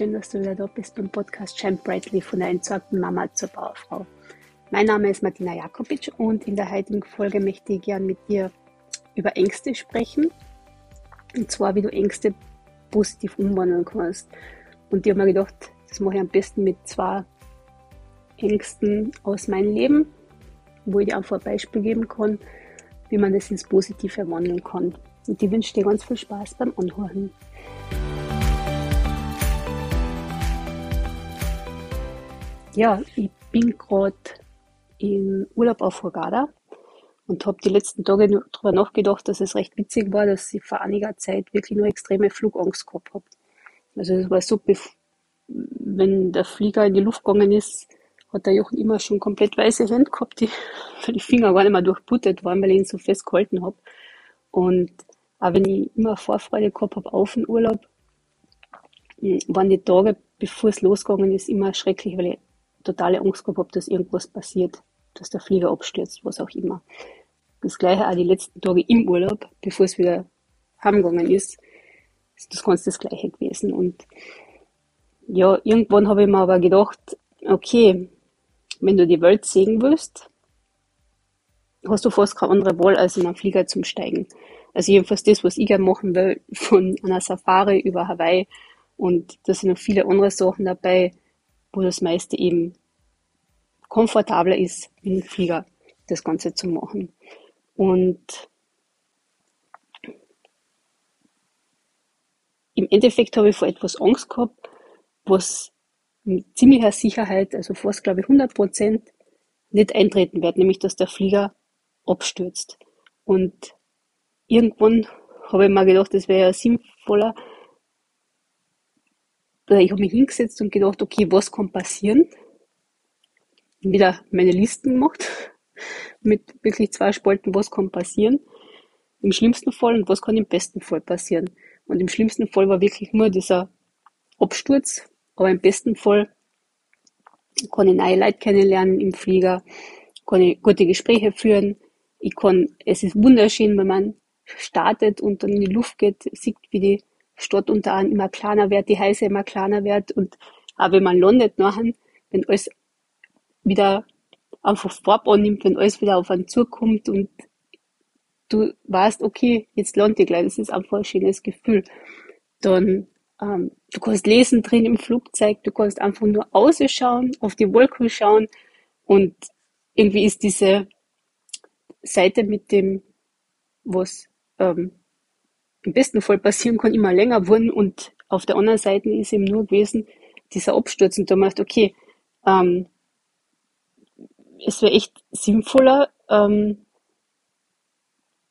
schön, dass du wieder da bist beim Podcast Shine Brightly von der entsorgten Mama zur Bauerfrau. Mein Name ist Martina Jakobitsch und in der heutigen Folge möchte ich gerne mit dir über Ängste sprechen. Und zwar, wie du Ängste positiv umwandeln kannst. Und ich habe mir gedacht, das mache ich am besten mit zwei Ängsten aus meinem Leben, wo ich dir einfach ein Beispiel geben kann, wie man das ins Positive wandeln kann. Und ich wünsche dir ganz viel Spaß beim Anhören. Ja, ich bin gerade im Urlaub auf Hurghada und habe die letzten Tage darüber nachgedacht, dass es recht witzig war, dass ich vor einiger Zeit wirklich nur extreme Flugangst gehabt habe. Also es war so, wenn der Flieger in die Luft gegangen ist, hat der Jochen immer schon komplett weiße Hände gehabt, die, die Finger gar nicht mehr durchblutet waren, weil ich ihn so fest gehalten habe. Und auch wenn ich immer Vorfreude gehabt habe auf den Urlaub, waren die Tage, bevor es losgegangen ist, immer schrecklich, weil ich totale Angst gehabt habe, dass irgendwas passiert, dass der Flieger abstürzt, was auch immer. Das gleiche auch die letzten Tage im Urlaub, bevor es wieder heimgegangen ist, ist das ganz das gleiche gewesen. Und ja, irgendwann habe ich mir aber gedacht, okay, wenn du die Welt sehen willst, hast du fast keine andere Wahl, als in einen Flieger zum Steigen. Also jedenfalls das, was ich gerne machen will, von einer Safari über Hawaii. Und da sind noch viele andere Sachen dabei, wo das meiste eben komfortabler ist, im Flieger das Ganze zu machen. Und im Endeffekt habe ich vor etwas Angst gehabt, was mit ziemlicher Sicherheit, also fast glaube ich 100 Prozent, nicht eintreten wird, nämlich dass der Flieger abstürzt. Und irgendwann habe ich mir gedacht, das wäre ja sinnvoller, ich habe mich hingesetzt und gedacht, okay, was kann passieren? Wieder meine Listen gemacht mit wirklich zwei Spalten, was kann passieren im schlimmsten Fall und was kann im besten Fall passieren. Und im schlimmsten Fall war wirklich nur dieser Absturz, aber im besten Fall kann ich neue Leute kennenlernen im Flieger, kann ich gute Gespräche führen, ich kann, es ist wunderschön, wenn man startet und dann in die Luft geht, sieht, wie die Stadt unter anderem immer kleiner wird, die Häuser immer kleiner wird und auch wenn man landet nachher, wenn alles wieder einfach Farbe annimmt, wenn alles wieder auf einen zukommt und du weißt, okay, jetzt lande ich gleich, das ist einfach ein schönes Gefühl. Dann, ähm, du kannst lesen drin im Flugzeug, du kannst einfach nur ausschauen, auf die Wolken schauen. Und irgendwie ist diese Seite mit dem, was ähm, im besten Fall passieren kann, immer länger wurden und auf der anderen Seite ist eben nur gewesen, dieser Absturz und da macht, okay, ähm, es wäre echt sinnvoller, ähm,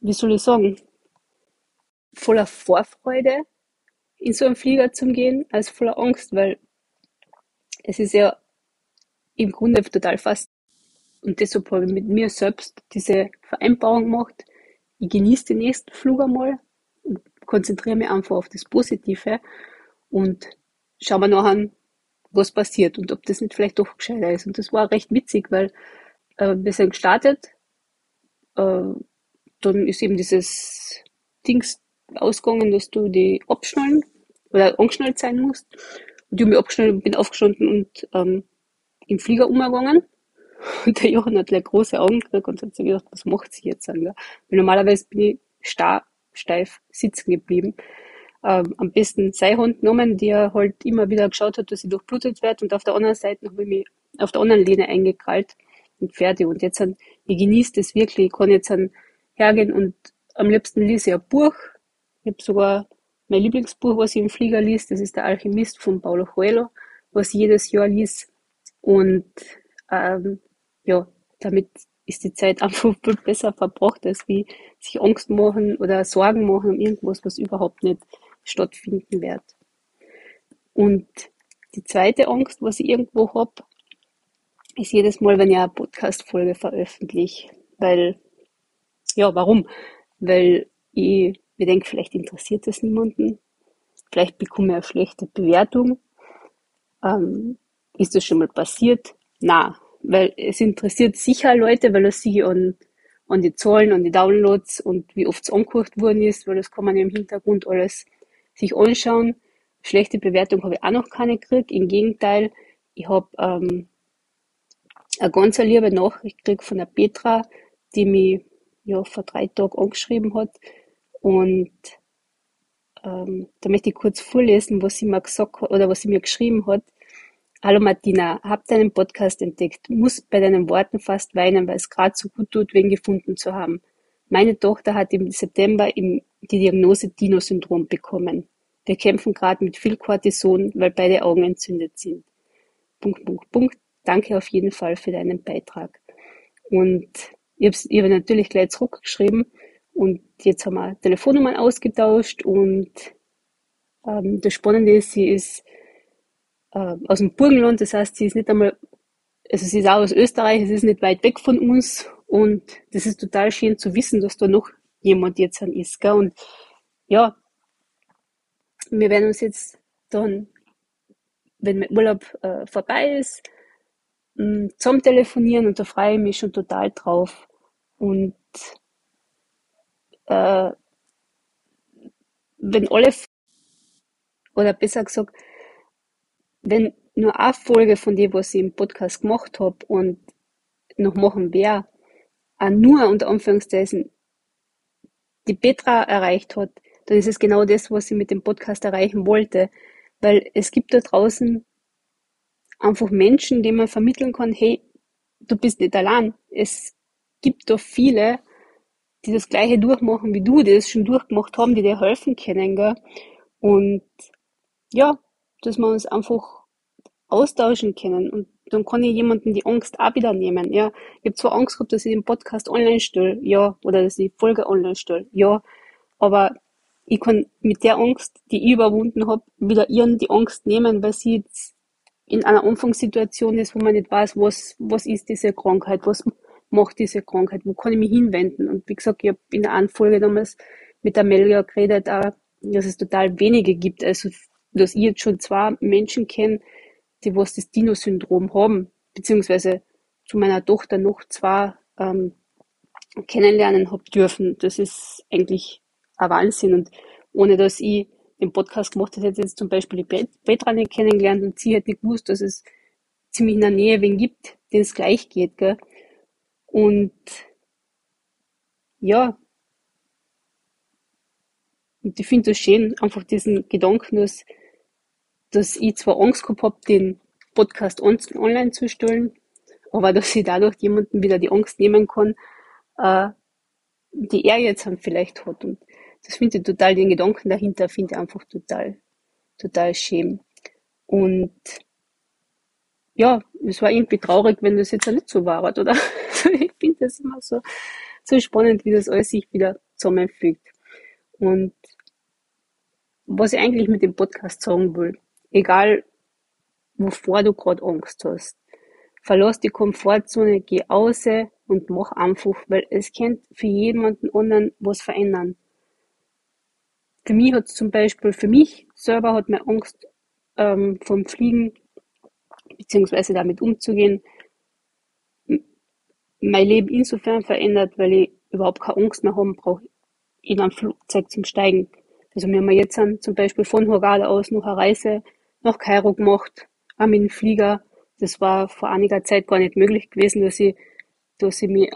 wie soll ich sagen, voller Vorfreude in so einen Flieger zu gehen, als voller Angst, weil es ist ja im Grunde total fast und deshalb habe ich mit mir selbst diese Vereinbarung gemacht. Ich genieße den nächsten Flug einmal konzentriere mich einfach auf das Positive und schaue mir nachher was passiert und ob das nicht vielleicht doch gescheiter ist. Und das war recht witzig, weil äh, wir sind gestartet, äh, dann ist eben dieses Dings ausgegangen, dass du die abschnallen oder angeschnallt sein musst. Und ich habe mich abgeschnallt bin aufgestanden und ähm, im Flieger umgegangen. Und der Johann hat gleich große Augen gekriegt und hat sich gedacht, was macht sie jetzt? Weil normalerweise bin ich starr steif sitzen geblieben. Ähm, am besten seine Hand genommen, die er halt immer wieder geschaut hat, dass sie durchblutet wird und auf der anderen Seite habe ich mich auf der anderen Lehne eingekrallt und fertig. Und jetzt, an, ich genieße das wirklich, ich kann jetzt an, hergehen und am liebsten lese ich ein Buch. Ich habe sogar mein Lieblingsbuch, was ich im Flieger liest, das ist der Alchemist von Paulo Coelho, was ich jedes Jahr liest. Und ähm, ja, damit ist die Zeit einfach viel besser verbracht, als wie sich Angst machen oder Sorgen machen um irgendwas, was überhaupt nicht stattfinden wird. Und die zweite Angst, was ich irgendwo habe, ist jedes Mal, wenn ich eine Podcast-Folge veröffentliche. Weil, ja, warum? Weil ich mir denke, vielleicht interessiert das niemanden. Vielleicht bekomme ich eine schlechte Bewertung. Ähm, ist das schon mal passiert? Na, weil es interessiert sicher Leute, weil es sie an, an die Zahlen, an die Downloads und wie oft es angehört worden ist, weil das kann man im Hintergrund alles sich anschauen. schlechte Bewertung habe ich auch noch keine gekriegt. Im Gegenteil, ich habe ähm, eine ganz liebe Nachricht gekriegt von der Petra, die mich ja vor drei Tagen angeschrieben hat. Und ähm, da möchte ich kurz vorlesen, was sie mir gesagt hat oder was sie mir geschrieben hat. Hallo Martina, hab deinen Podcast entdeckt, muss bei deinen Worten fast weinen, weil es gerade so gut tut, wen gefunden zu haben. Meine Tochter hat im September die Diagnose Dino-Syndrom bekommen. Wir kämpfen gerade mit viel Cortison, weil beide Augen entzündet sind. Punkt, Punkt, Punkt. Danke auf jeden Fall für deinen Beitrag. Und ich habe ich hab natürlich gleich zurückgeschrieben und jetzt haben wir Telefonnummern ausgetauscht und ähm, das Spannende ist, sie ist äh, aus dem Burgenland, das heißt, sie ist nicht einmal, also sie ist auch aus Österreich, es ist nicht weit weg von uns und das ist total schön zu wissen, dass da noch jemand jetzt an ist. Gell? Und ja, wir werden uns jetzt dann, wenn mein Urlaub äh, vorbei ist, mh, zusammen telefonieren und da freue ich mich schon total drauf. Und äh, wenn alle, oder besser gesagt, wenn nur eine Folge von dem, was ich im Podcast gemacht habe und noch machen werde, auch nur unter Anführungszeichen die Petra erreicht hat, dann ist es genau das, was ich mit dem Podcast erreichen wollte. Weil es gibt da draußen einfach Menschen, denen man vermitteln kann, hey, du bist nicht allein. Es gibt da viele, die das Gleiche durchmachen wie du, die das schon durchgemacht haben, die dir helfen können, gell? Und ja, dass wir uns einfach austauschen können. Und dann kann ich jemanden die Angst auch wieder nehmen. Ja, ich habe zwar Angst gehabt, dass ich den Podcast online stelle, ja, oder dass ich die Folge online stelle, ja, aber ich kann mit der Angst, die ich überwunden habe, wieder ihren die Angst nehmen, weil sie jetzt in einer Anfangssituation ist, wo man nicht weiß, was, was ist diese Krankheit, was macht diese Krankheit, wo kann ich mich hinwenden. Und wie gesagt, ich habe in der einen Folge damals mit der Melia geredet, auch, dass es total wenige gibt. Also, dass ich jetzt schon zwei Menschen kenne, die was das Dino-Syndrom haben, beziehungsweise zu meiner Tochter noch zwei ähm, kennenlernen habe dürfen. Das ist eigentlich ein Wahnsinn. Und ohne dass ich den Podcast gemacht hätte, hätte jetzt zum Beispiel die Petra nicht kennengelernt und sie hätte nicht gewusst, dass es ziemlich in der Nähe wen gibt, denen es gleich geht. Gell? Und ja, und ich finde das schön, einfach diesen Gedanken, dass, dass ich zwar Angst gehabt habe, den Podcast on online zu stellen, aber dass ich dadurch jemanden wieder die Angst nehmen kann, äh, die er jetzt vielleicht hat. Und das finde ich total, den Gedanken dahinter finde ich einfach total, total schön. Und ja, es war irgendwie traurig, wenn das jetzt auch nicht so war, oder? ich finde das immer so, so spannend, wie das alles sich wieder zusammenfügt. Und was ich eigentlich mit dem Podcast sagen will, egal wovor du gerade Angst hast, verlass die Komfortzone, geh aus und mach einfach, weil es kennt für jemanden anderen was verändern. Für mich hat zum Beispiel, für mich selber hat mir Angst ähm, vom Fliegen, beziehungsweise damit umzugehen, mein Leben insofern verändert, weil ich überhaupt keine Angst mehr haben brauche, in ein Flugzeug zum Steigen. Also wir haben jetzt zum Beispiel von Hurghada aus noch eine Reise nach Kairo gemacht, auch mit dem Flieger. Das war vor einiger Zeit gar nicht möglich gewesen, dass ich, dass ich mich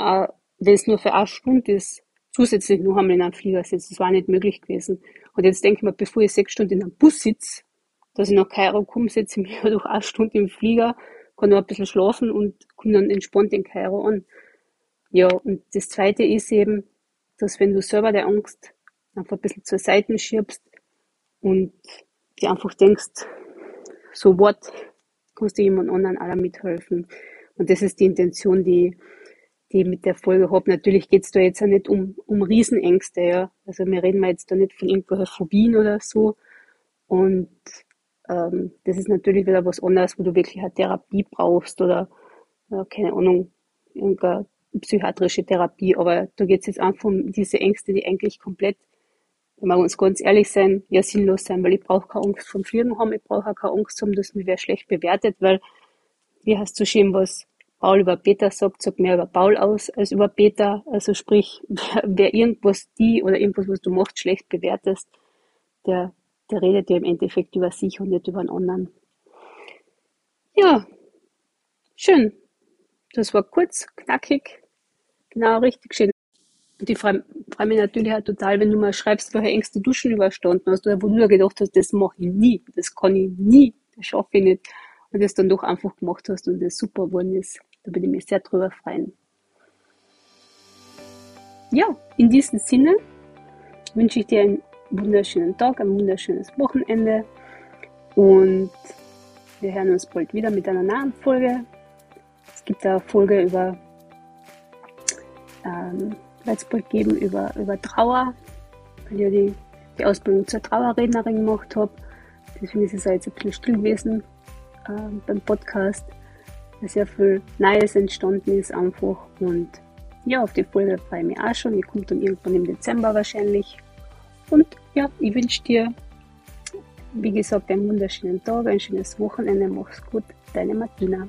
wenn es nur für eine Stunde ist, zusätzlich noch einmal in einem Flieger sitze. Das war nicht möglich gewesen. Und jetzt denke ich mir, bevor ich sechs Stunden in einem Bus sitze, dass ich nach Kairo komme, setze ich mich durch eine Stunde im Flieger, kann noch ein bisschen schlafen und komme dann entspannt in Kairo an. Ja, und das zweite ist eben, dass wenn du selber der Angst einfach ein bisschen zur Seite schiebst und dir einfach denkst, so what, kannst du jemand anderen auch mithelfen. Und das ist die Intention, die, die mit der Folge habe. Natürlich geht's da jetzt auch nicht um, um Riesenängste, ja. Also wir reden mal jetzt da nicht von irgendwelchen Phobien oder so. Und ähm, das ist natürlich wieder was anderes, wo du wirklich eine Therapie brauchst oder ja, keine Ahnung, irgendeine psychiatrische Therapie. Aber da geht es jetzt einfach um diese Ängste, die eigentlich komplett, wenn wir uns ganz ehrlich sein, ja sinnlos sein, weil ich brauche keine Angst vom Fliegen haben, ich brauche auch keine Angst haben, dass mich wer schlecht bewertet, weil wie hast du schön was Paul über Peter sagt, sagt mehr über Paul aus als über Peter. Also sprich, wer, wer irgendwas die oder irgendwas, was du machst, schlecht bewertest, der der redet ja im Endeffekt über sich und nicht über einen anderen. Ja, schön. Das war kurz, knackig, genau richtig schön. Und ich freue freu mich natürlich auch total, wenn du mal schreibst, welche Ängste du schon überstanden hast oder wo du nur gedacht hast, das mache ich nie, das kann ich nie, das schaffe ich nicht. Und das dann doch einfach gemacht hast und das super geworden ist. Da würde ich mich sehr drüber freuen. Ja, in diesem Sinne wünsche ich dir einen wunderschönen Tag, ein wunderschönes Wochenende und wir hören uns bald wieder mit einer neuen Folge. Es gibt eine Folge über ähm, wird es bald geben über, über Trauer, weil ich ja die, die Ausbildung zur Trauerrednerin gemacht habe. Deswegen ist es jetzt ein bisschen still gewesen äh, beim Podcast, weil sehr viel Neues entstanden ist einfach. Und ja, auf die Folge freue ich mich auch schon. Die kommt dann irgendwann im Dezember wahrscheinlich. Und ja, ich wünsche dir, wie gesagt, einen wunderschönen Tag, ein schönes Wochenende. Mach's gut, deine Martina.